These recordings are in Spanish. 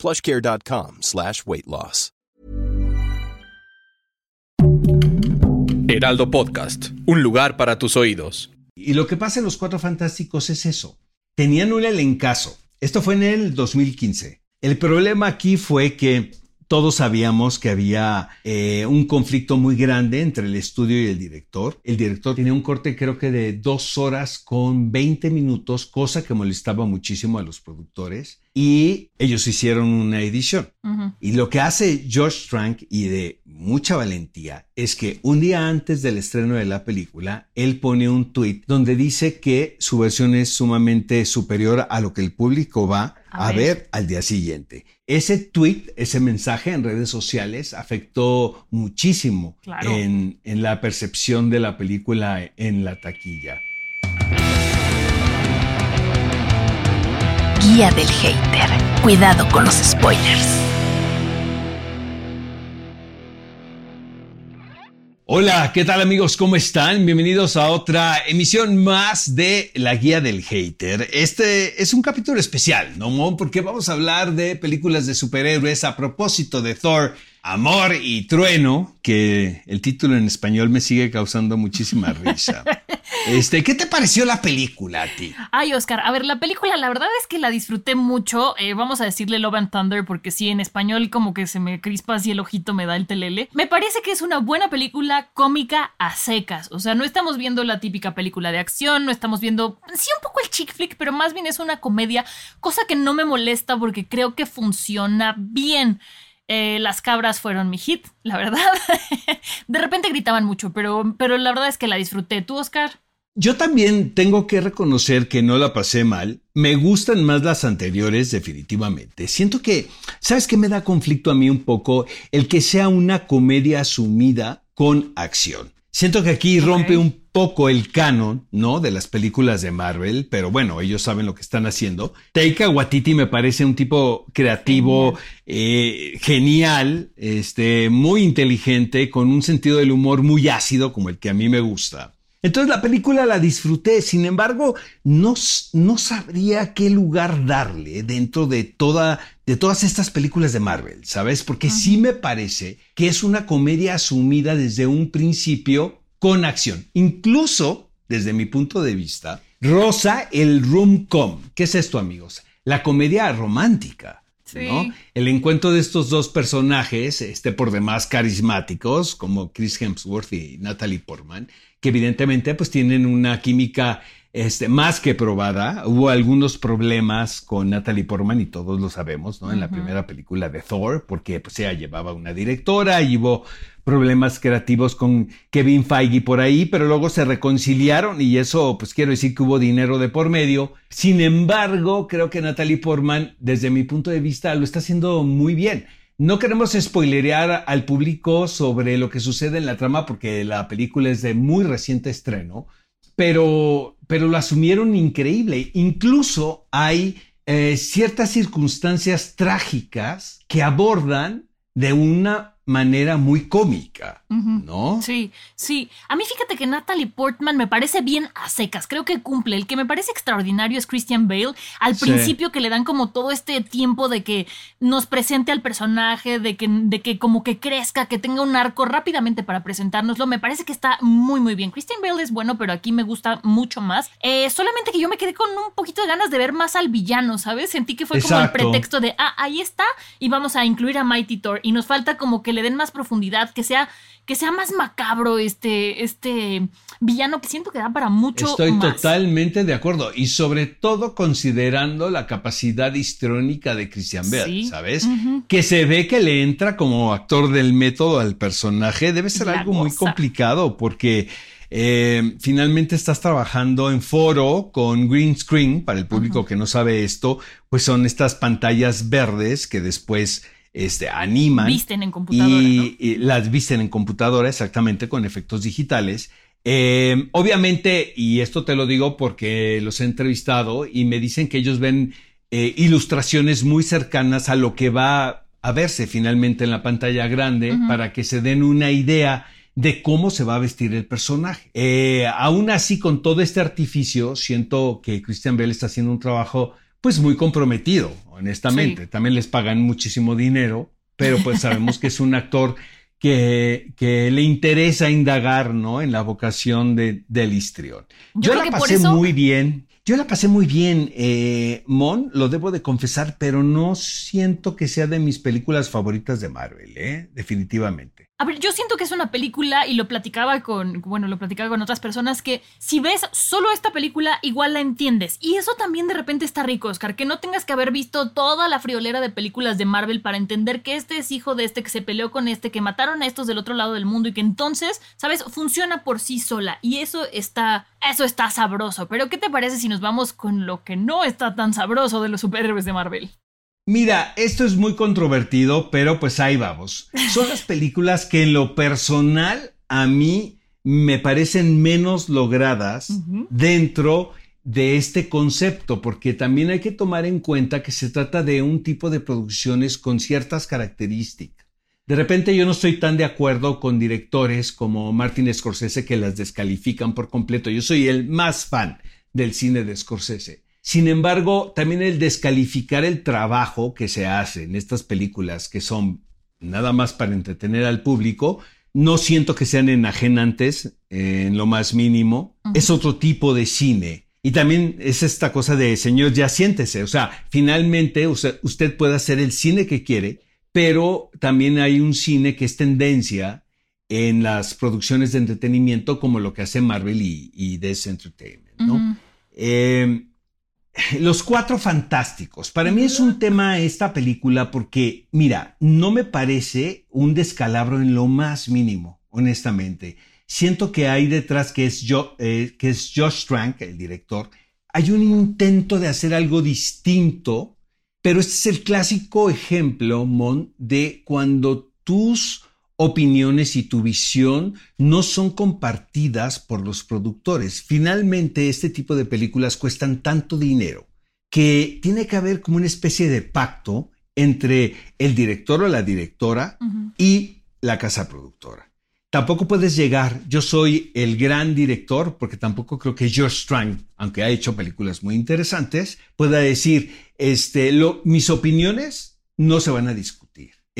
plushcare.com slash weight loss. Heraldo Podcast, un lugar para tus oídos. Y lo que pasa en Los Cuatro Fantásticos es eso. Tenían un elencazo. Esto fue en el 2015. El problema aquí fue que todos sabíamos que había eh, un conflicto muy grande entre el estudio y el director. El director tenía un corte creo que de dos horas con 20 minutos, cosa que molestaba muchísimo a los productores. Y ellos hicieron una edición. Y lo que hace George Trank y de mucha valentía es que un día antes del estreno de la película, él pone un tweet donde dice que su versión es sumamente superior a lo que el público va a, A ver. ver. al día siguiente. Ese tweet, ese mensaje en redes sociales afectó muchísimo Claro. en, en la percepción de la película en la taquilla. Del hater. Cuidado con los spoilers. Hola, ¿qué tal amigos? ¿Cómo están? Bienvenidos a otra emisión más de La Guía del Hater. Este es un capítulo especial, ¿no? Porque vamos a hablar de películas de superhéroes a propósito de Thor, Amor y Trueno, que el título en español me sigue causando muchísima risa. Este, ¿qué te pareció la película a ti? Ay, Oscar, a ver, la película, la verdad es que la disfruté mucho. Eh, vamos a decirle Love and Thunder, porque sí, en español como que se me crispa así el ojito, me da el telele. Me parece que es una buena película cómica a secas. O sea, no estamos viendo la típica película de acción, no estamos viendo, sí, un poco el chick flick, pero más bien es una comedia, cosa que no me molesta porque creo que funciona bien. Eh, las cabras fueron mi hit, la verdad. de repente gritaban mucho, pero, pero la verdad es que la disfruté. ¿Tú, Oscar? Yo también tengo que reconocer que no la pasé mal. Me gustan más las anteriores, definitivamente. Siento que, ¿sabes qué me da conflicto a mí un poco? El que sea una comedia asumida con acción. Siento que aquí rompe un poco el canon, ¿no? De las películas de Marvel, pero bueno, ellos saben lo que están haciendo. Taika Waititi me parece un tipo creativo, eh, genial, este, muy inteligente, con un sentido del humor muy ácido, como el que a mí me gusta. Entonces la película la disfruté, sin embargo, no, no sabría qué lugar darle dentro de, toda, de todas estas películas de Marvel, ¿sabes? Porque sí me parece que es una comedia asumida desde un principio con acción. Incluso, desde mi punto de vista, rosa el rom-com. ¿Qué es esto, amigos? La comedia romántica. Sí. ¿no? El encuentro de estos dos personajes, este por demás carismáticos, como Chris Hemsworth y Natalie Portman, que evidentemente pues tienen una química este, más que probada. Hubo algunos problemas con Natalie Portman y todos lo sabemos, ¿no? En la primera película de Thor, porque pues ella llevaba una directora y hubo problemas creativos con Kevin Feige por ahí, pero luego se reconciliaron y eso, pues quiero decir que hubo dinero de por medio. Sin embargo, creo que Natalie Portman, desde mi punto de vista, lo está haciendo muy bien. No queremos spoilerear al público sobre lo que sucede en la trama porque la película es de muy reciente estreno, pero, pero lo asumieron increíble. Incluso hay eh, ciertas circunstancias trágicas que abordan de una manera muy cómica, ¿no? Sí, sí. A mí fíjate que Natalie Portman me parece bien a secas. Creo que cumple. El que me parece extraordinario es Christian Bale. Al Sí. principio que le dan como todo este tiempo de que nos presente al personaje, de que, de que como que crezca, que tenga un arco rápidamente para presentárnoslo. Me parece que está muy, muy bien. Christian Bale es bueno, pero aquí me gusta mucho más. Eh, solamente que yo me quedé con un poquito de ganas de ver más al villano, ¿sabes? Sentí que fue como el pretexto de, ah, ahí está, y vamos a incluir a Mighty Thor. Y nos falta como que le den más profundidad, que sea, que sea más macabro este, este villano que siento que da para mucho Estoy más. totalmente de acuerdo y sobre todo considerando la capacidad histrónica de Christian Bale, Sí. ¿sabes? Que se ve que le entra como actor del método al personaje, debe ser La algo muy complicado porque eh, finalmente estás trabajando en foro con green screen, para el público que no sabe esto, pues son estas pantallas verdes que después este, animan. Visten en computadora. Y, las visten en computadora, exactamente, con efectos digitales. Eh, obviamente, y esto te lo digo porque los he entrevistado y me dicen que ellos ven eh, ilustraciones muy cercanas a lo que va a verse finalmente en la pantalla grande para que se den una idea de cómo se va a vestir el personaje. Eh, aún así, con todo este artificio, siento que Christian Bell está haciendo un trabajo pues muy comprometido, honestamente. También les pagan muchísimo dinero, pero pues sabemos que es un actor que, que, le interesa indagar, ¿no? En la vocación de, del histrión. Yo, la pasé muy bien. Yo la pasé muy bien, eh, Mon, lo debo de confesar, pero no siento que sea de mis películas favoritas de Marvel, ¿eh? Definitivamente. A ver, yo siento que es una película y lo platicaba con, bueno, lo platicaba con otras personas que si ves solo esta película igual la entiendes. Y eso también de repente está rico, Oscar, que no tengas que haber visto toda la friolera de películas de Marvel para entender que este es hijo de este, que se peleó con este, que mataron a estos del otro lado del mundo y que entonces, ¿sabes? Funciona por sí sola. Y eso está, eso está sabroso. Pero ¿qué te parece si nos vamos con lo que no está tan sabroso de los superhéroes de Marvel? Mira, esto es muy controvertido, pero pues ahí vamos. Son las películas que en lo personal a mí me parecen menos logradas dentro de este concepto, porque también hay que tomar en cuenta que se trata de un tipo de producciones con ciertas características. De repente yo no estoy tan de acuerdo con directores como Martin Scorsese que las descalifican por completo. Yo soy el más fan del cine de Scorsese. Sin embargo, también el descalificar el trabajo que se hace en estas películas que son nada más para entretener al público, no siento que sean enajenantes en lo más mínimo. Es otro tipo de cine. Y también es esta cosa de, señor, ya siéntese. O sea, finalmente usted, puede hacer el cine que quiere, pero también hay un cine que es tendencia en las producciones de entretenimiento como lo que hace Marvel y, y Entertainment, ¿no? Los cuatro fantásticos. Para mí es un tema esta película porque, mira, no me parece un descalabro en lo más mínimo, honestamente. Siento que hay detrás que es, eh, que es Josh Trank, el director. Hay un intento de hacer algo distinto, pero este es el clásico ejemplo, Mon, de cuando tus opiniones y tu visión no son compartidas por los productores. Finalmente, este tipo de películas cuestan tanto dinero que tiene que haber como una especie de pacto entre el director o la directora y la casa productora. Tampoco puedes llegar, yo soy el gran director, porque tampoco creo que George Strang, aunque ha hecho películas muy interesantes, pueda decir, este, mis opiniones no se van a discutir.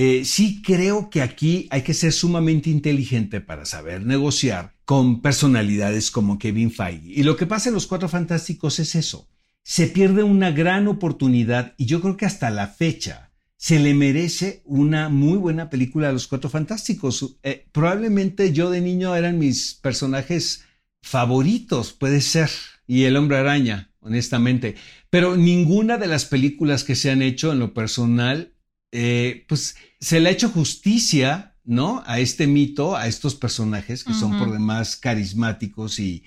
Eh, sí creo que aquí hay que ser sumamente inteligente para saber negociar con personalidades como Kevin Feige. Y lo que pasa en Los Cuatro Fantásticos es eso. Se pierde una gran oportunidad y yo creo que hasta la fecha se le merece una muy buena película a Los Cuatro Fantásticos. Eh, probablemente yo de niño eran mis personajes favoritos, puede ser, y el hombre araña, honestamente. Pero ninguna de las películas que se han hecho en lo personal eh, pues se le ha hecho justicia, ¿no? A este mito, a estos personajes que son por demás carismáticos y,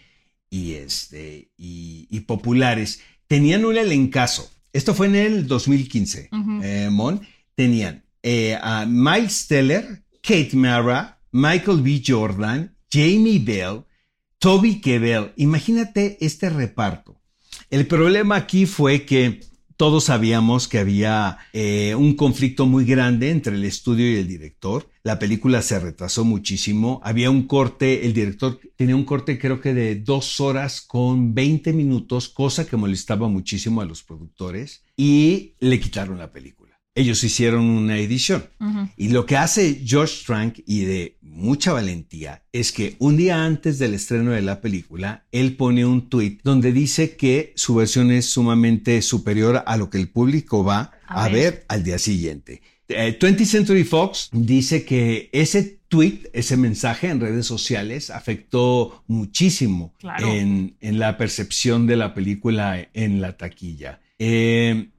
y, este, y, populares. Tenían un elencazo. Esto fue en el 2015, eh, Mon. Tenían eh, a Miles Teller, Kate Mara, Michael B. Jordan, Jamie Bell, Toby Kebbell. Imagínate este reparto. El problema aquí fue que todos sabíamos que había eh, un conflicto muy grande entre el estudio y el director. La película se retrasó muchísimo. Había un corte, el director tenía un corte creo que de dos horas con 20 minutos, cosa que molestaba muchísimo a los productores y le quitaron la película ellos hicieron una edición. Y lo que hace George Trank y de mucha valentía es que un día antes del estreno de la película, él pone un tweet donde dice que su versión es sumamente superior a lo que el público va a, ver. al día siguiente. 20th eh, Century Fox dice que ese tweet, ese mensaje en redes sociales afectó muchísimo en, la percepción de la película en la taquilla. Eh,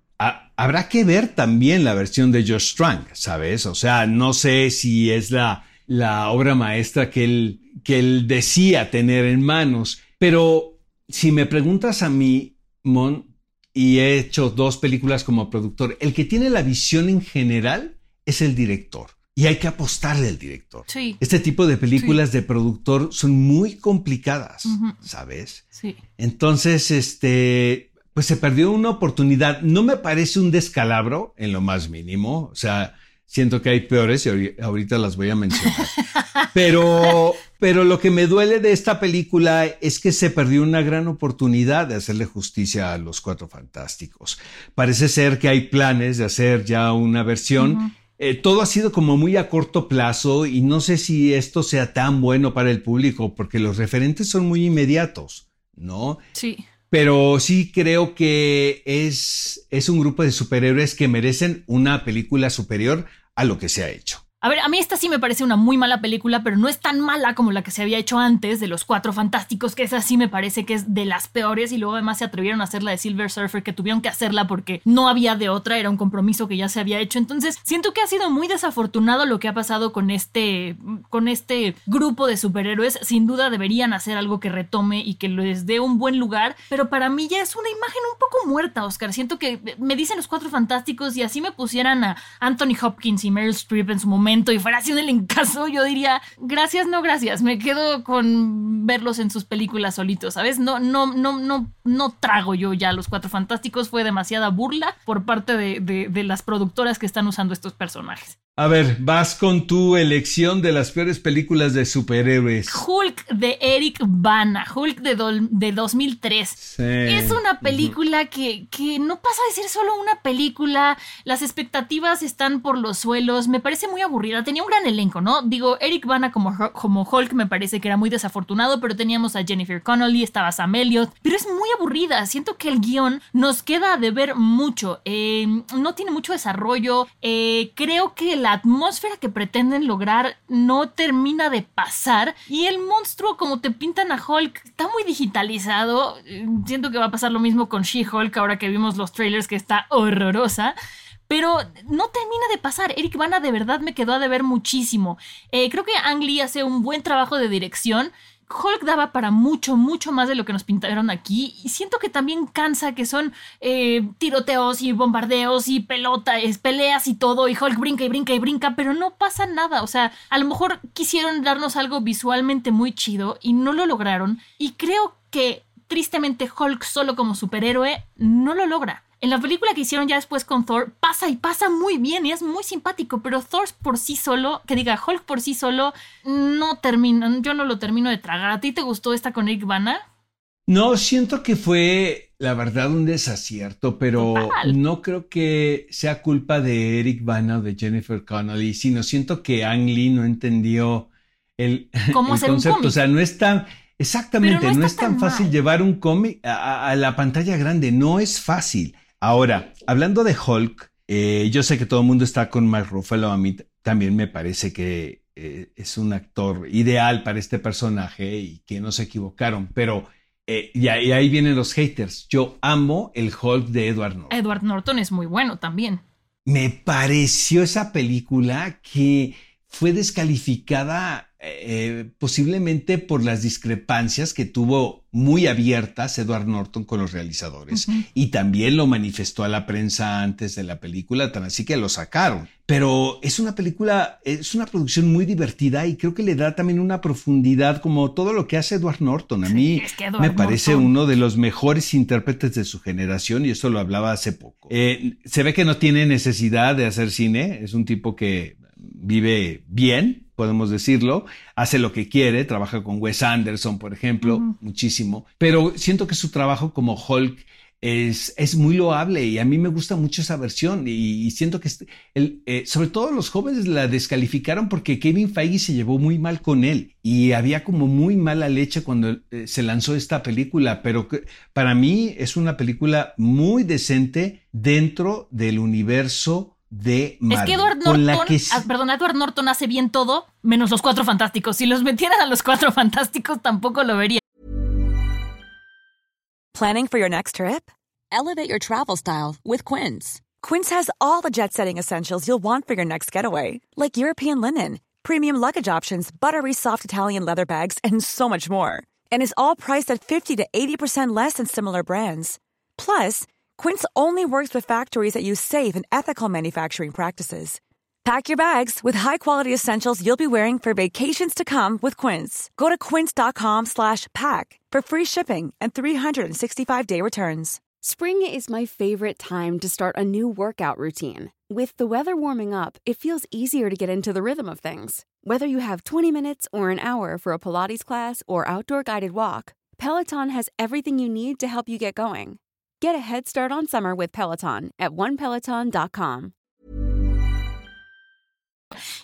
habrá que ver también la versión de Josh Strang, ¿sabes? O sea, no sé si es la, la obra maestra que él, que él decía tener en manos, pero si me preguntas a mí, Mon, y he hecho dos películas como productor, el que tiene la visión en general es el director. Y hay que apostarle al director. Sí. Este tipo de películas de productor son muy complicadas. ¿sabes? Sí. Entonces, este, pues se perdió una oportunidad. No me parece un descalabro en lo más mínimo. O sea, siento que hay peores y ahori- ahorita las voy a mencionar. Pero, pero lo que me duele de esta película es que se perdió una gran oportunidad de hacerle justicia a los Cuatro Fantásticos. Parece ser que hay planes de hacer ya una versión. Eh, todo ha sido como muy a corto plazo y no sé si esto sea tan bueno para el público porque los referentes son muy inmediatos, ¿no? Sí. Pero sí creo que es, es un grupo de superhéroes que merecen una película superior a lo que se ha hecho. A ver, a mí esta sí me parece una muy mala película, pero no es tan mala como la que se había hecho antes de los Cuatro Fantásticos, que esa sí me parece que es de las peores y luego además se atrevieron a hacer la de Silver Surfer, que tuvieron que hacerla porque no había de otra, era un compromiso que ya se había hecho. Entonces, siento que ha sido muy desafortunado lo que ha pasado con este, con este grupo de superhéroes. Sin duda deberían hacer algo que retome y que les dé un buen lugar, pero para mí ya es una imagen un poco muerta, Oscar. Siento que me dicen los Cuatro Fantásticos y así me pusieran a Anthony Hopkins y Meryl Streep en su momento y fuera así un elencazo, yo diría, gracias, no gracias, me quedo con verlos en sus películas solitos, ¿sabes? No, no, no, no, no trago yo ya los Cuatro Fantásticos, fue demasiada burla por parte de, de- de las productoras que están usando estos personajes. A ver, vas con tu elección de las peores películas de superhéroes. Hulk de Eric Bana, Hulk de, de 2003. Sí. Es una película que, que no pasa de ser solo una película. Las expectativas están por los suelos. Me parece muy aburrida. Tenía un gran elenco, ¿no? Digo, Eric Bana como, como Hulk me parece que era muy desafortunado, pero teníamos a Jennifer Connolly, estaba Sam Elliott. Pero es muy aburrida. Siento que el guion nos queda de ver mucho. Eh, no tiene mucho desarrollo. Eh, creo que la atmósfera que pretenden lograr no termina de pasar. Y el monstruo, como te pintan a Hulk, está muy digitalizado. Siento que va a pasar lo mismo con She-Hulk ahora que vimos los trailers, que está horrorosa. Pero no termina de pasar. Eric Bana de verdad me quedó a deber muchísimo. Eh, creo que Ang Lee hace un buen trabajo de dirección. Hulk daba para mucho, mucho más de lo que nos pintaron aquí. Y siento que también cansa que son eh, tiroteos y bombardeos y pelota, es peleas y todo. Y Hulk brinca y brinca y brinca, pero no pasa nada. O sea, a lo mejor quisieron darnos algo visualmente muy chido y no lo lograron. Y creo que tristemente Hulk solo como superhéroe no lo logra. En la película que hicieron ya después con Thor, pasa y pasa muy bien y es muy simpático, pero Thor por sí solo, que diga Hulk por sí solo, no termina, yo no lo termino de tragar. ¿A ti te gustó esta con Eric Bana? No, siento que fue, la verdad, un desacierto, pero Total. no creo que sea culpa de Eric Bana o de Jennifer Connolly, sino siento que Ang Lee no entendió el, ¿Cómo el hacer un concepto. O sea, no es tan, exactamente, no es tan tan fácil llevar un cómic a, a- a la pantalla grande, no es fácil. Ahora, hablando de Hulk, eh, yo sé que todo el mundo está con Mark Ruffalo, a mí también me parece que eh, es un actor ideal para este personaje y que no se equivocaron, pero eh, y, ahí, y ahí vienen los haters. Yo amo el Hulk de Edward Norton. Edward Norton es muy bueno también. Me pareció esa película que fue descalificada eh, posiblemente por las discrepancias que tuvo muy abiertas Edward Norton con los realizadores y también lo manifestó a la prensa antes de la película, tan así que lo sacaron. Pero es una película, es una producción muy divertida y creo que le da también una profundidad como todo lo que hace Edward Norton. A Sí, mí es que Edward me parece Norton- uno de los mejores intérpretes de su generación y eso lo hablaba hace poco. Eh, se ve que no tiene necesidad de hacer cine, es un tipo que vive bien, podemos decirlo, hace lo que quiere, trabaja con Wes Anderson, por ejemplo, muchísimo, pero siento que su trabajo como Hulk es, es muy loable y a mí me gusta mucho esa versión y, y siento que el, eh, sobre todo los jóvenes la descalificaron porque Kevin Feige se llevó muy mal con él y había como muy mala leche cuando eh, se lanzó esta película, pero que- para mí es una película muy decente dentro del universo de Marvel. es que Edward con la Norton, que sí- ah, perdón, Edward Norton hace bien todo, menos los cuatro fantásticos. Si los metieran a los cuatro fantásticos, tampoco lo vería. Planning for your next trip? Elevate your travel style with Quince. Quince has all the jet setting essentials you'll want for your next getaway, like European linen, premium luggage options, buttery soft Italian leather bags, and so much more. And is all priced at 50 to 80% less than similar brands. Plus, Quince only works with factories that use safe and ethical manufacturing practices. Pack your bags with high-quality essentials you'll be wearing for vacations to come with Quince. Go to quince.com slash pack for free shipping and 365-day returns. Spring is my favorite time to start a new workout routine. With the weather warming up, it feels easier to get into the rhythm of things. Whether you have 20 minutes or an hour for a Pilates class or outdoor guided walk, Peloton has everything you need to help you get going. Get a head start on summer with Peloton at onepeloton.com.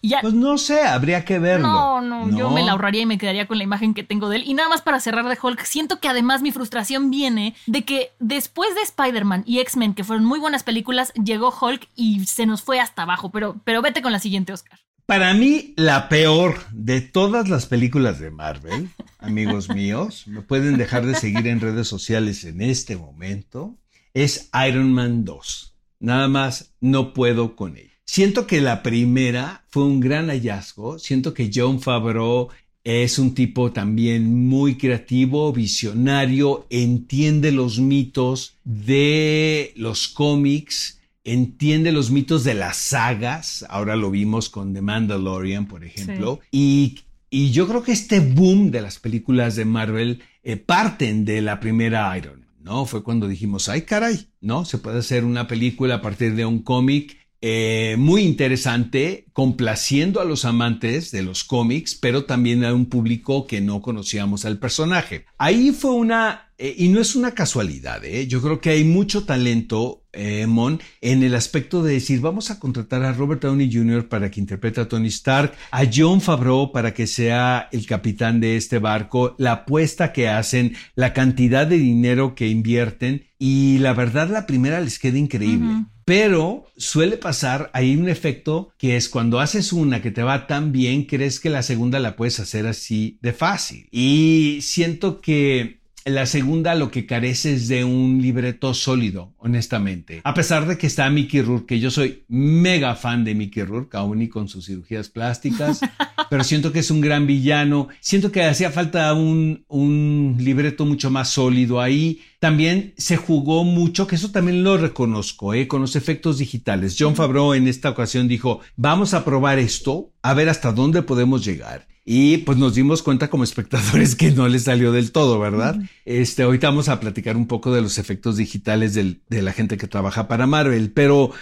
Ya, Pues no sé, habría que verlo. No, no, yo me la ahorraría y me quedaría con la imagen que tengo de él. Y nada más para cerrar de Hulk, siento que además mi frustración viene de que después de Spider-Man y X-Men, que fueron muy buenas películas, llegó Hulk y se nos fue hasta abajo. Pero, pero vete con la siguiente, Oscar. Para mí, la peor de todas las películas de Marvel, amigos míos, me pueden dejar de seguir en redes sociales en este momento, es Iron Man 2. Nada más no puedo con ella. Siento que la primera fue un gran hallazgo. Siento que John Favreau es un tipo también muy creativo, visionario, entiende los mitos de los cómics, entiende los mitos de las sagas. Ahora lo vimos con The Mandalorian, por ejemplo. Y, y yo creo que este boom de las películas de Marvel eh, parten de la primera Iron Man. ¿no? Fue cuando dijimos, ay caray, ¿no? Se puede hacer una película a partir de un cómic eh, muy interesante, complaciendo a los amantes de los cómics, pero también a un público que no conocíamos al personaje. Ahí fue una, eh, y no es una casualidad, ¿eh? yo creo que hay mucho talento, eh, Mon, en el aspecto de decir, vamos a contratar a Robert Downey Jr. para que interprete a Tony Stark, a John Favreau para que sea el capitán de este barco, la apuesta que hacen, la cantidad de dinero que invierten, y la verdad la primera les queda increíble. Pero suele pasar ahí un efecto que es cuando haces una que te va tan bien, crees que la segunda la puedes hacer así de fácil. Y siento que la segunda lo que carece es de un libreto sólido, honestamente. A pesar de que está Mickey Rourke, que yo soy mega fan de Mickey Rourke, aún y con sus cirugías plásticas, pero siento que es un gran villano. Siento que hacía falta un, un libreto mucho más sólido ahí. También se jugó mucho, que eso también lo reconozco, ¿eh? con los efectos digitales. John Favreau en esta ocasión dijo, vamos a probar esto, a ver hasta dónde podemos llegar. Y pues nos dimos cuenta como espectadores que no le salió del todo, ¿verdad? Este, ahorita vamos a platicar un poco de los efectos digitales del, de la gente que trabaja para Marvel, pero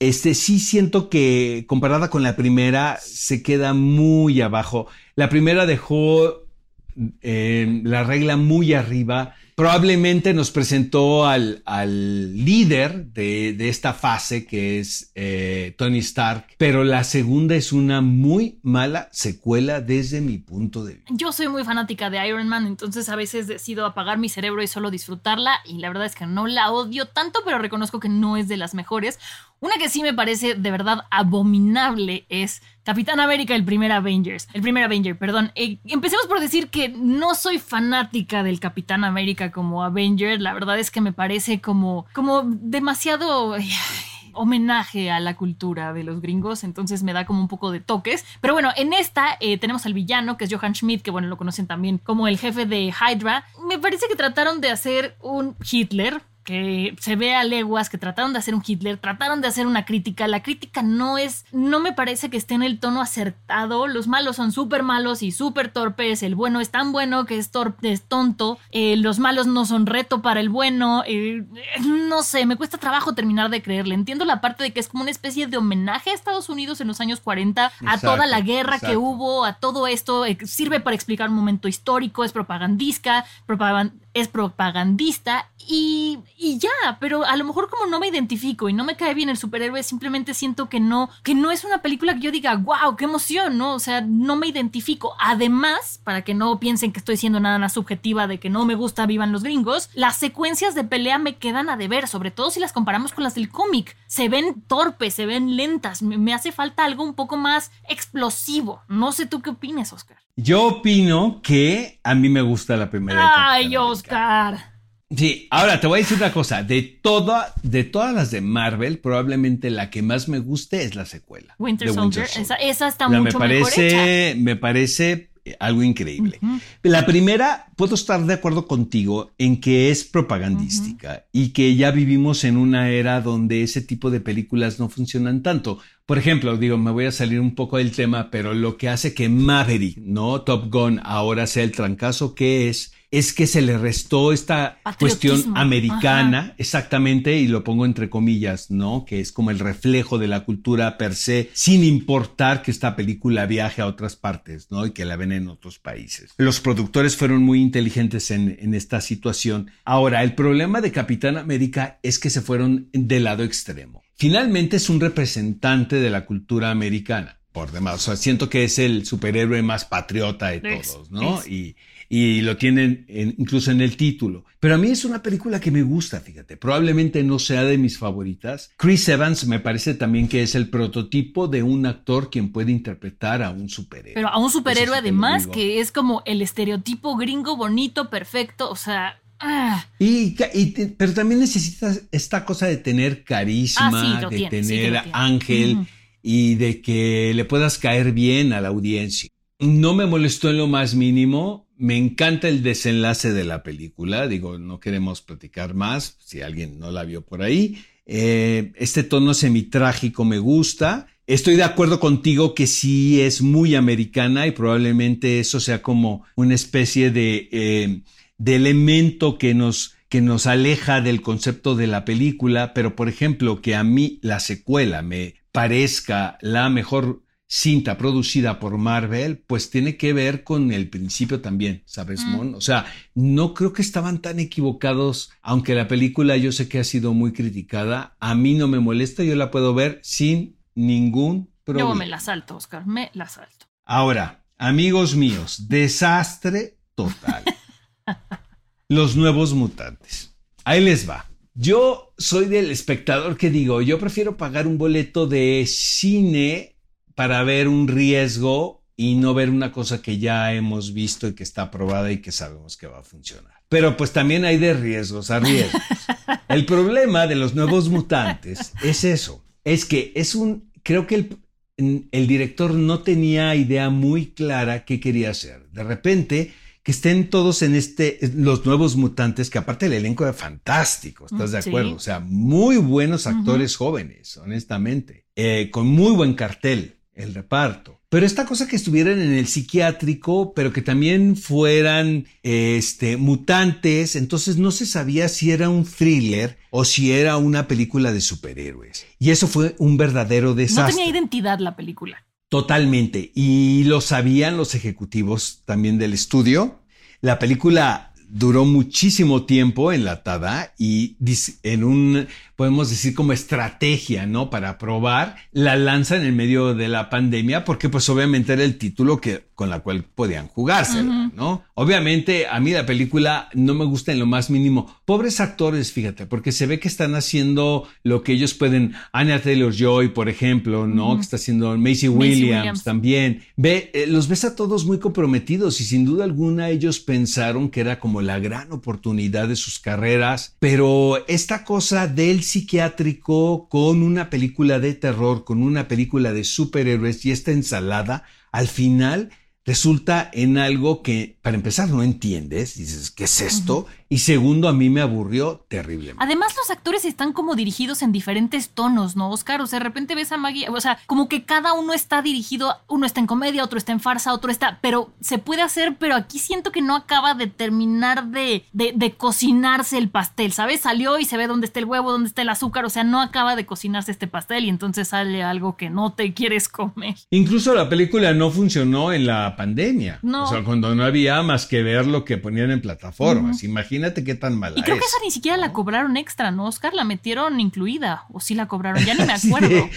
este sí siento que comparada con la primera se queda muy abajo. La primera dejó eh, la regla muy arriba. Probablemente nos presentó al, al líder de, de, esta fase que es eh, Tony Stark, pero la segunda es una muy mala secuela desde mi punto de vista. Yo soy muy fanática de Iron Man, entonces a veces decido apagar mi cerebro y solo disfrutarla y la verdad es que no la odio tanto, pero reconozco que no es de las mejores. Una que sí me parece de verdad abominable es Capitán América, el primer Avengers. El primer Avenger, perdón. Eh, empecemos por decir que no soy fanática del Capitán América como Avenger. La verdad es que me parece como, como demasiado homenaje a la cultura de los gringos, entonces me da como un poco de toques. Pero bueno, en esta eh, tenemos al villano, que es Johann Schmidt, que bueno, lo conocen también como el jefe de Hydra. Me parece que trataron de hacer un Hitler, que se ve a leguas que trataron de hacer un Hitler, trataron de hacer una crítica. La crítica no es, no me parece que esté en el tono acertado. Los malos son súper malos y súper torpes. El bueno es tan bueno que es, torpe, es tonto. Eh, los malos no son reto para el bueno. Eh, no sé, me cuesta trabajo terminar de creerle. Entiendo la parte de que es como una especie de homenaje a Estados Unidos en los años 40, exacto, a toda la guerra exacto. que hubo, a todo esto. Eh, sirve para explicar un momento histórico, es propagandista, propagand es propagandista y, y, ya, pero a lo mejor como no me identifico y no me cae bien el superhéroe, simplemente siento que no, que no es una película que yo diga, wow, qué emoción, ¿no? O sea, no me identifico. Además, para que no piensen que estoy siendo nada más subjetiva de que no me gusta Vivan los gringos, las secuencias de pelea me quedan a deber, sobre todo si las comparamos con las del cómic. Se ven torpes, se ven lentas, me, me hace falta algo un poco más explosivo. No sé tú qué opinas, Oscar. Yo opino que a mí me gusta la primera. Ay, Oscar. Sí, ahora te voy a decir una cosa. De, toda, de todas las de Marvel, probablemente la que más me guste es la secuela. Winter, de Soldier. Winter Soldier. Esa, esa, está la mucho me parece, mejor hecha. Me parece algo increíble. Uh -huh. La primera, puedo estar de acuerdo contigo en que es propagandística uh -huh. y que ya vivimos en una era donde ese tipo de películas no funcionan tanto. Por ejemplo, digo, me voy a salir un poco del tema, pero lo que hace que Maverick, ¿no? Top Gun ahora sea el trancazo que es, es que se le restó esta cuestión americana, exactamente, y lo pongo entre comillas, ¿no? Que es como el reflejo de la cultura per se, sin importar que esta película viaje a otras partes, ¿no? Y que la ven en otros países. Los productores fueron muy inteligentes en, en esta situación. Ahora, el problema de Capitán América es que se fueron del lado extremo. Finalmente es un representante de la cultura americana por demás. O sea, siento que es el superhéroe más patriota de todos, ¿no? Y, y lo tienen incluso en el título. Pero a mí es una película que me gusta, fíjate. Probablemente no sea de mis favoritas. Chris Evans me parece también que es el prototipo de un actor quien puede interpretar a un superhéroe. Pero a un superhéroe además que es como el estereotipo gringo bonito, perfecto, o sea, ah. Y, pero también necesitas esta cosa de tener carisma, ah, de tener ángel y de que le puedas caer bien a la audiencia. No me molestó en lo más mínimo. Me encanta el desenlace de la película. Digo, no queremos platicar más, si alguien no la vio por ahí. Eh, este tono semitrágico me gusta. Estoy de acuerdo contigo que sí es muy americana y probablemente eso sea como una especie de, eh, de elemento que nos, que nos aleja del concepto de la película, pero por ejemplo que a mí la secuela me parezca la mejor cinta producida por Marvel, pues tiene que ver con el principio también, ¿sabes, mm. Mon? O sea, no creo que estaban tan equivocados, aunque la película yo sé que ha sido muy criticada, a mí no me molesta, yo la puedo ver sin ningún problema. Yo me la salto, Oscar, me la salto. Ahora, amigos míos, desastre total. Los nuevos mutantes. Ahí les va. Yo soy del espectador que digo, yo prefiero pagar un boleto de cine para ver un riesgo y no ver una cosa que ya hemos visto y que está probada y que sabemos que va a funcionar. Pero pues también hay de riesgos a riesgos. El problema de los nuevos mutantes es eso, es que es un, creo que el, el director no tenía idea muy clara qué quería hacer. De repente, que estén todos en este, los nuevos mutantes, que aparte el elenco es fantástico, ¿estás de acuerdo? O sea, muy buenos actores jóvenes, honestamente, eh, con muy buen cartel el reparto. Pero esta cosa que estuvieran en el psiquiátrico, pero que también fueran este, mutantes, entonces no se sabía si era un thriller o si era una película de superhéroes. Y eso fue un verdadero desastre. No tenía identidad la película. Totalmente. Y lo sabían los ejecutivos también del estudio. La película duró muchísimo tiempo enlatada y en un podemos decir como estrategia, ¿no? Para probar, la lanza en el medio de la pandemia, porque pues obviamente era el título que, con la cual podían jugarse, ¿no? Obviamente a mí la película no me gusta en lo más mínimo. Pobres actores, fíjate, porque se ve que están haciendo lo que ellos pueden. Anya Taylor-Joy, por ejemplo, ¿no? Que está haciendo Macy Williams, también. Ve, eh, los ves a todos muy comprometidos y sin duda alguna ellos pensaron que era como la gran oportunidad de sus carreras, pero esta cosa del psiquiátrico con una película de terror, con una película de superhéroes y esta ensalada, al final resulta en algo que, para empezar, no entiendes. Dices, ¿qué es esto? Y segundo, a mí me aburrió terriblemente. Además, los actores están como dirigidos en diferentes tonos, ¿no, Oscar? O sea, de repente ves a Maggie, o sea, como que cada uno está dirigido, uno está en comedia, otro está en farsa, otro está, pero se puede hacer, pero aquí siento que no acaba de terminar de, de, cocinarse el pastel, ¿sabes? Salió y se ve dónde está el huevo, dónde está el azúcar, o sea, no acaba de cocinarse este pastel y entonces sale algo que no te quieres comer. Incluso la película no funcionó en la pandemia. No. O sea, cuando no había más que ver lo que ponían en plataformas. Imagínate Imagínate qué tan mala Y creo que esa ni siquiera la cobraron extra, ¿no, Oscar? La metieron incluida. O sí la cobraron, ya ni me acuerdo.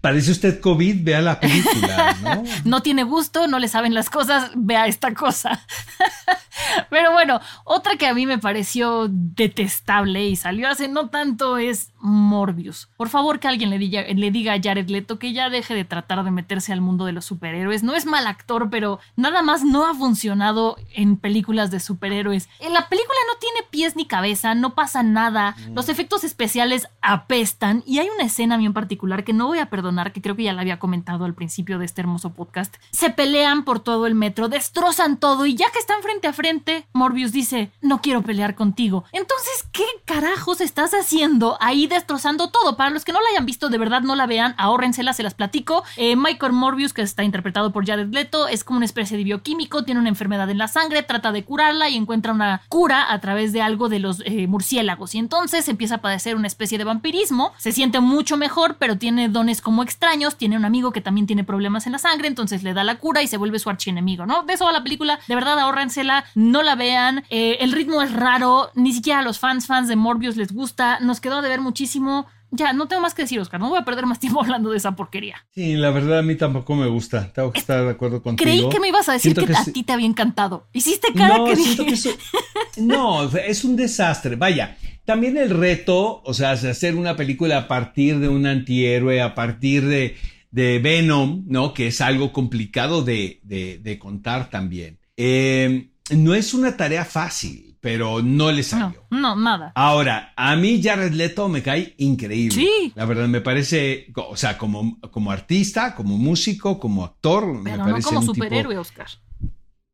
parece usted COVID, vea la película, ¿no? no tiene gusto, no le saben las cosas, vea esta cosa. Pero bueno, otra que a mí me pareció detestable y salió hace no tanto es Morbius. Por favor, que alguien le diga, le diga a Jared Leto que ya deje de tratar de meterse al mundo de los superhéroes. No es mal actor, pero nada más no ha funcionado en películas de superhéroes. En la película no tiene pies ni cabeza, no pasa nada, los efectos especiales apestan y hay una escena a mí en particular que no voy a perdonar, que creo que ya la había comentado al principio de este hermoso podcast. Se pelean por todo el metro, destrozan todo y ya que están frente a frente, Morbius dice, no quiero pelear contigo. Entonces, ¿qué carajos estás haciendo ahí destrozando todo? Para los que no la hayan visto, de verdad no la vean, ahórrensela, se las platico. Eh, Michael Morbius, que está interpretado por Jared Leto, es como una especie de bioquímico, tiene una enfermedad en la sangre, trata de curarla y encuentra una cura a través de algo de los eh, murciélagos. Y entonces empieza a padecer una especie de vampirismo, se siente mucho mejor, pero tiene dones como extraños, tiene un amigo que también tiene problemas en la sangre, entonces le da la cura y se vuelve su archienemigo, ¿no? De eso va la película, de verdad ahórrensela, no la vean, eh, el ritmo es raro, ni siquiera a los fans fans de Morbius les gusta, nos quedó de ver muchísimo. Ya, no tengo más que decir, Oscar. No voy a perder más tiempo hablando de esa porquería. Sí, la verdad a mí tampoco me gusta. Tengo que estar de acuerdo contigo. Creí que me ibas a decir que, a sí- ti te había encantado. Hiciste cara no, que dije. que eso- no, es un desastre. Vaya, también el reto, o sea, hacer una película a partir de un antihéroe, a partir de, de Venom, ¿no? Que es algo complicado de, de- de contar también. Eh, no es una tarea fácil, pero no le salió. no, nada. Ahora, a mí Jared Leto me cae increíble. Sí. La verdad, me parece, o sea, como, como artista, como músico, como actor, me Pero no parece como un tipo- superhéroe, Oscar.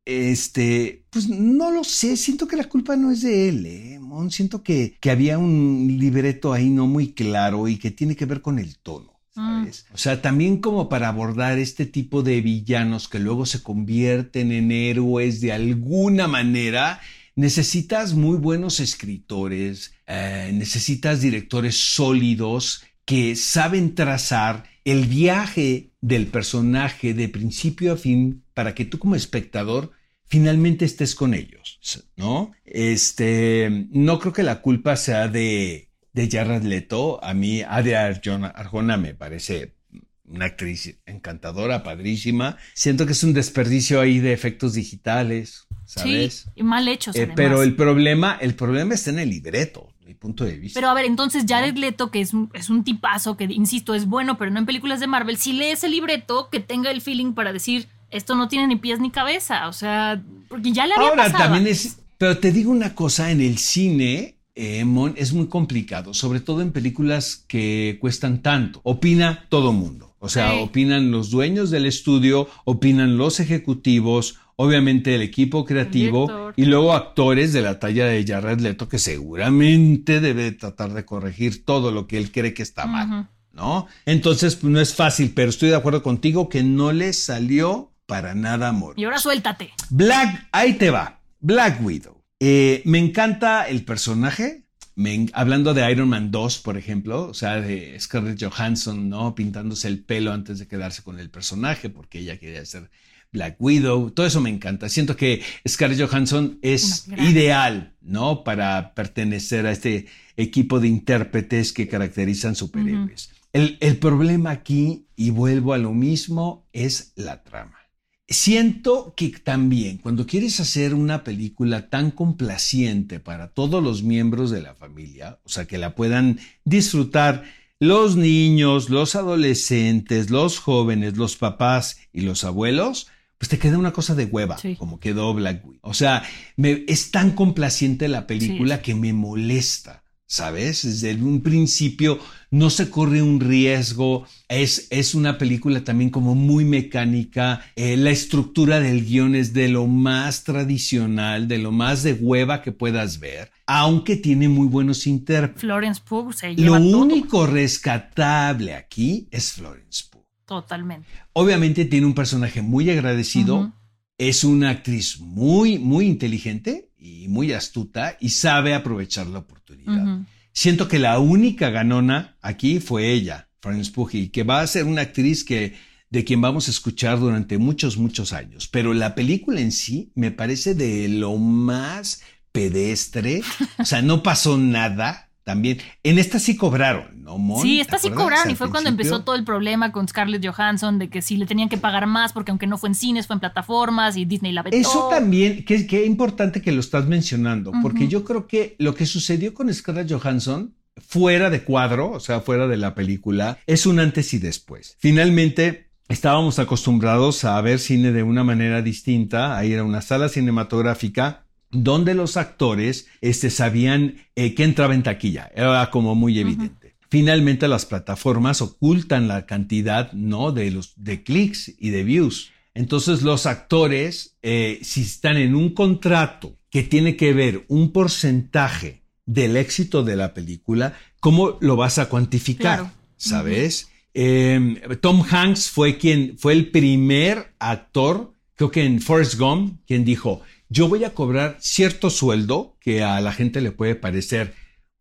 este, pues no lo sé, siento que la culpa no es de él, ¿eh? Mon? Siento que, que había un libreto ahí no muy claro y que tiene que ver con el tono, ¿sabes? O sea, también como para abordar este tipo de villanos que luego se convierten en héroes de alguna manera, necesitas muy buenos escritores, eh, necesitas directores sólidos que saben trazar el viaje del personaje de principio a fin para que tú como espectador finalmente estés con ellos, ¿no? Este, no creo que la culpa sea de, de Jared Leto. A mí, Adria Arjona, Arjona me parece una actriz encantadora, padrísima. Siento que es un desperdicio ahí de efectos digitales, ¿sabes? Sí, y mal hechos. Eh, además. pero el problema, el problema está en el libreto, mi punto de vista. Pero a ver, entonces Jared Leto, que es un, es un tipazo, que insisto, es bueno, pero no en películas de Marvel, si lees el libreto, que tenga el feeling para decir, esto no tiene ni pies ni cabeza. O sea, porque ya le había Ahora pasado. también es, pero te digo una cosa, en el cine, eh, Mon, es muy complicado, sobre todo en películas que cuestan tanto. Opina todo mundo. O sea, Sí. opinan los dueños del estudio, opinan los ejecutivos, obviamente el equipo creativo Director. y luego actores de la talla de Jared Leto que seguramente debe tratar de corregir todo lo que él cree que está mal. ¿no? Entonces, pues, no es fácil, pero estoy de acuerdo contigo que no le salió para nada amor. Y ahora suéltate. Black, ahí te va. Black Widow. Eh, me encanta el personaje. Me hablando de Iron Man 2, por ejemplo, o sea, de Scarlett Johansson, ¿no? Pintándose el pelo antes de quedarse con el personaje porque ella quería ser Black Widow. Todo eso me encanta. Siento que Scarlett Johansson es ideal, ¿no? Para pertenecer a este equipo de intérpretes que caracterizan superhéroes. el, el problema aquí, y vuelvo a lo mismo, es la trama. Siento que también cuando quieres hacer una película tan complaciente para todos los miembros de la familia, o sea, que la puedan disfrutar los niños, los adolescentes, los jóvenes, los papás y los abuelos, pues te queda una cosa de hueva, Sí. como quedó Black Widow. O sea, me, es tan complaciente la película Sí. que me molesta. ¿Sabes? Desde un principio no se corre un riesgo. Es, es una película también como muy mecánica. Eh, la estructura del guion es de lo más tradicional, de lo más de hueva que puedas ver, aunque tiene muy buenos intérpretes. Florence Pugh se Lo lleva todo. único rescatable aquí es Florence Pugh. Totalmente. Obviamente tiene un personaje muy agradecido. Es una actriz muy, muy inteligente y muy astuta y sabe aprovechar la oportunidad. Siento que la única ganona aquí fue ella, Florence Pugh, y que va a ser una actriz que de quien vamos a escuchar durante muchos, muchos años. Pero la película en sí me parece de lo más pedestre. O sea, no pasó nada. También, en esta sí cobraron, ¿no, Mon? Sí, ¿Te esta sí cobraron y fue cuando empezó todo el problema con Scarlett Johansson de que si le tenían que pagar más porque aunque no fue en cines, fue en plataformas y Disney la vetó. Eso también, qué qué importante que lo estás mencionando, porque yo creo que lo que sucedió con Scarlett Johansson fuera de cuadro, o sea, fuera de la película, es un antes y después. Finalmente, estábamos acostumbrados a ver cine de una manera distinta, a ir a una sala cinematográfica donde los actores este, sabían eh, que entraba en taquilla. Era como muy evidente. Finalmente las plataformas ocultan la cantidad ¿no? de, los, de clics y de views. Entonces los actores, eh, si están en un contrato que tiene que ver un porcentaje del éxito de la película, ¿cómo lo vas a cuantificar? ¿Sabes? Em, Tom Hanks fue quien fue el primer actor, creo que en Forrest Gump, quien dijo, yo voy a cobrar cierto sueldo que a la gente le puede parecer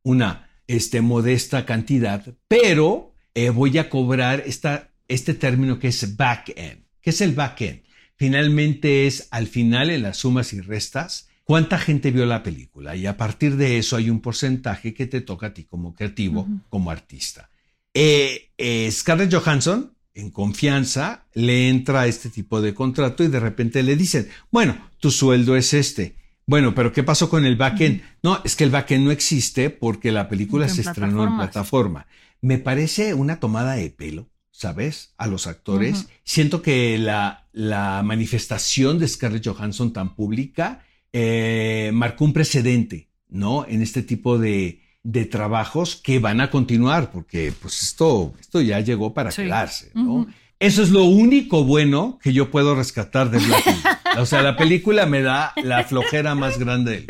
una este, modesta cantidad, pero eh, voy a cobrar esta, este término que es back end. ¿Qué es el back end? Finalmente es al final en las sumas y restas cuánta gente vio la película y a partir de eso hay un porcentaje que te toca a ti como creativo, como artista. Eh, eh, Scarlett Johansson, en confianza, le entra este tipo de contrato y de repente le dicen, bueno, tu sueldo es este. Bueno, pero ¿qué pasó con el backend? No, es que el backend no existe porque la película se estrenó en plataforma. Me parece una tomada de pelo, ¿sabes? A los actores. Siento que la, la manifestación de Scarlett Johansson tan pública eh, marcó un precedente, ¿no? En este tipo de, de trabajos que van a continuar, porque pues esto, esto ya llegó para quedarse, ¿no? Eso es lo único bueno que yo puedo rescatar de Black O sea, la película me da la flojera más grande.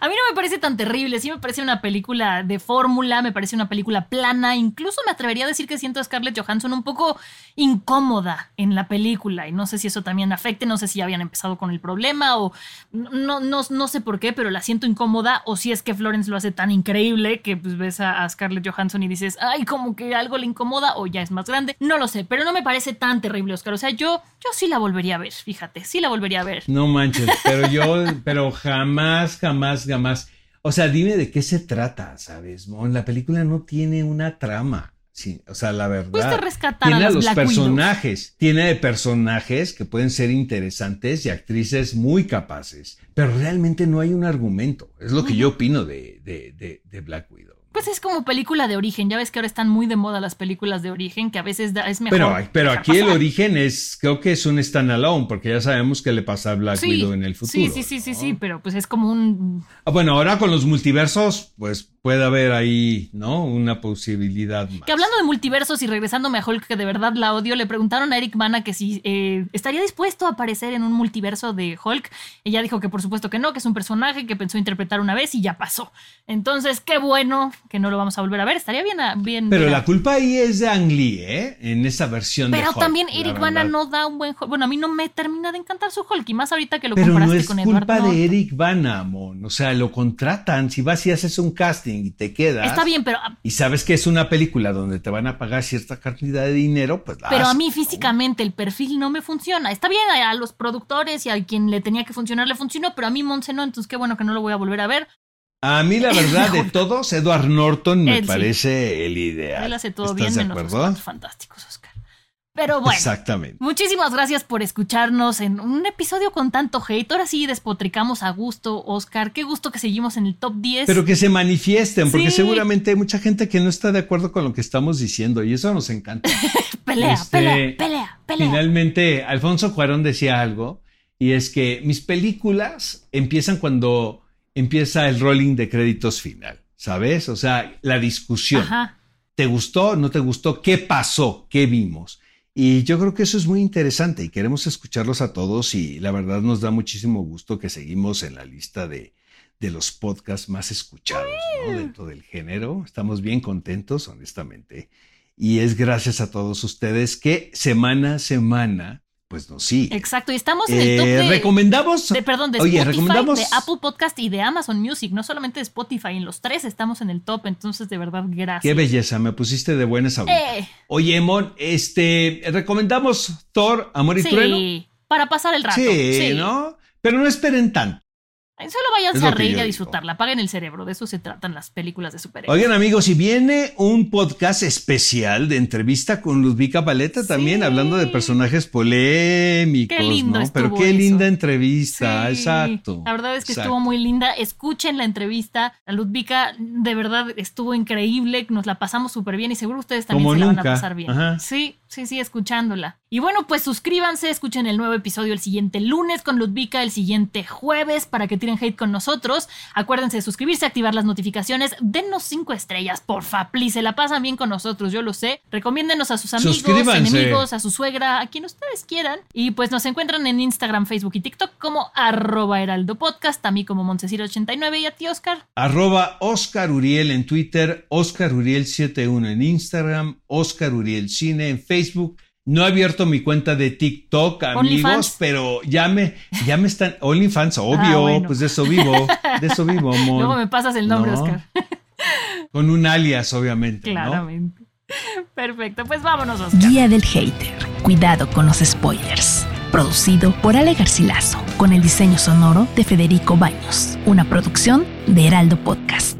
A mí no me parece tan terrible, sí me parece una película de fórmula, me parece una película plana, incluso me atrevería a decir que siento a Scarlett Johansson un poco incómoda en la película y no sé si eso también afecte, no sé si ya habían empezado con el problema o no, no, sé por qué, pero la siento incómoda o si es que Florence lo hace tan increíble que pues ves a, a Scarlett Johansson y dices, ay, como que algo le incomoda o ya es más grande, no lo sé, pero no me parece tan terrible, Oscar. O sea, yo, yo sí la volvería a ver, fíjate, sí la volvería a ver. No manches, pero yo, pero jamás, jamás, jamás. O sea, dime de qué se trata, ¿sabes? Mon? La película no tiene una trama. Sí, o sea, la verdad. Rescatar tiene a, los Black personajes. Tiene personajes que pueden ser interesantes y actrices muy capaces. Pero realmente no hay un argumento. Es lo que yo opino de, de, de, de Black Widow. Pues es como película de origen. Ya ves que ahora están muy de moda las películas de origen, que a veces es mejor. Pero, pero aquí el origen es, creo que es un standalone, porque ya sabemos que le pasa a Black sí, Widow en el futuro. Sí, sí, sí, ¿no? sí, sí, pero pues es como un. Ah, bueno, ahora con los multiversos, pues puede haber ahí, ¿no? Una posibilidad más. Que hablando de multiversos y regresándome a Hulk, que de verdad la odio, le preguntaron a Eric Bana que si eh, estaría dispuesto a aparecer en un multiverso de Hulk. Ella dijo que por supuesto que no, que es un personaje que pensó interpretar una vez y ya pasó. Entonces, qué bueno que no lo vamos a volver a ver. Estaría bien. bien Pero bien. la culpa ahí es de Ang Lee, ¿eh? En esa versión Pero de Hulk, también la Eric. Bana no da un buen Hulk. Bueno, a mí no me termina de encantar su Hulk. Y más ahorita que lo Pero no comparaste es con culpa de Eric Bana, Mon. O sea, lo contratan. Si vas y haces un casting y te quedas. Está bien, pero ah, Y sabes que es una película donde te van a pagar cierta cantidad de dinero, pues la Pero a mí ¿no? físicamente el perfil no me funciona. Está bien, a, los productores y a quien le tenía que funcionar le funcionó, pero a mí Monse no, entonces qué bueno que no lo voy a volver a ver. A mí, la verdad, de todos, Edward Norton me Él sí. parece el ideal. Él hace todo ¿Estás bien de menos los acuerdo? Cuatro fantásticos. Pero bueno. Exactamente. Muchísimas gracias por escucharnos en un episodio con tanto hate. Ahora sí despotricamos a gusto, Oscar. Qué gusto que seguimos en el top 10. Pero que se manifiesten, porque Sí. seguramente hay mucha gente que no está de acuerdo con lo que estamos diciendo y eso nos encanta. pelea, este, pelea, pelea, pelea. Finalmente, Alfonso Cuarón decía algo y es que mis películas empiezan cuando empieza el rolling de créditos final, ¿sabes? O sea, la discusión. Ajá. ¿Te gustó? ¿No te gustó? ¿Qué pasó? ¿Qué vimos? Y yo creo que eso es muy interesante y queremos escucharlos a todos y la verdad nos da muchísimo gusto que seguimos en la lista de, de los podcasts más escuchados ¿no? dentro del género. Estamos bien contentos, honestamente. Y es gracias a todos ustedes que semana a semana pues nos siguen. Exacto, y estamos en el top Eh, de, recomendamos. de, perdón, de Oye, Spotify, recomendamos. de Apple Podcast y de Amazon Music, no solamente de Spotify, en los tres estamos en el top, entonces de verdad gracias. Qué belleza, me pusiste de buenas ahorita. Eh, Oye, Mon, este, recomendamos Thor, Amor y Trueno. sí, para pasar el rato. Sí, sí. ¿no? Pero no esperen tanto. Solo váyanse a reír y a disfrutarla, apaguen el cerebro, de eso se tratan las películas de superhéroes. Oigan, amigos, si viene un podcast especial de entrevista con Ludvika Paleta también, Sí. hablando de personajes polémicos, Qué lindo ¿no? Pero qué eso. linda entrevista, Sí, exacto. La verdad es que exacto. estuvo muy linda. Escuchen la entrevista. La Ludvika de verdad estuvo increíble. Nos la pasamos súper bien y seguro ustedes también Como se la van a pasar bien. Ajá. Sí, Sí, sí, escuchándola. Y bueno, pues suscríbanse, escuchen el nuevo episodio el siguiente lunes con Ludvika, el siguiente jueves para que tiren hate con nosotros. Acuérdense de suscribirse, activar las notificaciones, denos cinco estrellas, porfa, please, se la pasan bien con nosotros, yo lo sé. Recomiéndenos a sus amigos, enemigos, a su suegra, a quien ustedes quieran. Y pues nos encuentran en Instagram, Facebook y TikTok como arroba heraldo podcast, a mí como Montesir89 y a ti, Oscar. Arroba Oscar Uriel en Twitter, Oscar Uriel71 en Instagram, Oscar Uriel Cine en Facebook no he abierto mi cuenta de TikTok, amigos, pero ya me, ya me están. OnlyFans, ah, obvio, pues de eso vivo, de eso vivo, amor. Luego me pasas el nombre, Oscar. Con un alias, obviamente. Claramente. Perfecto, pues vámonos, Oscar. Guía del Hater. Cuidado con los spoilers. Producido por Ale Garcilaso, con el diseño sonoro de Federico Baños. Una producción de Heraldo Podcast.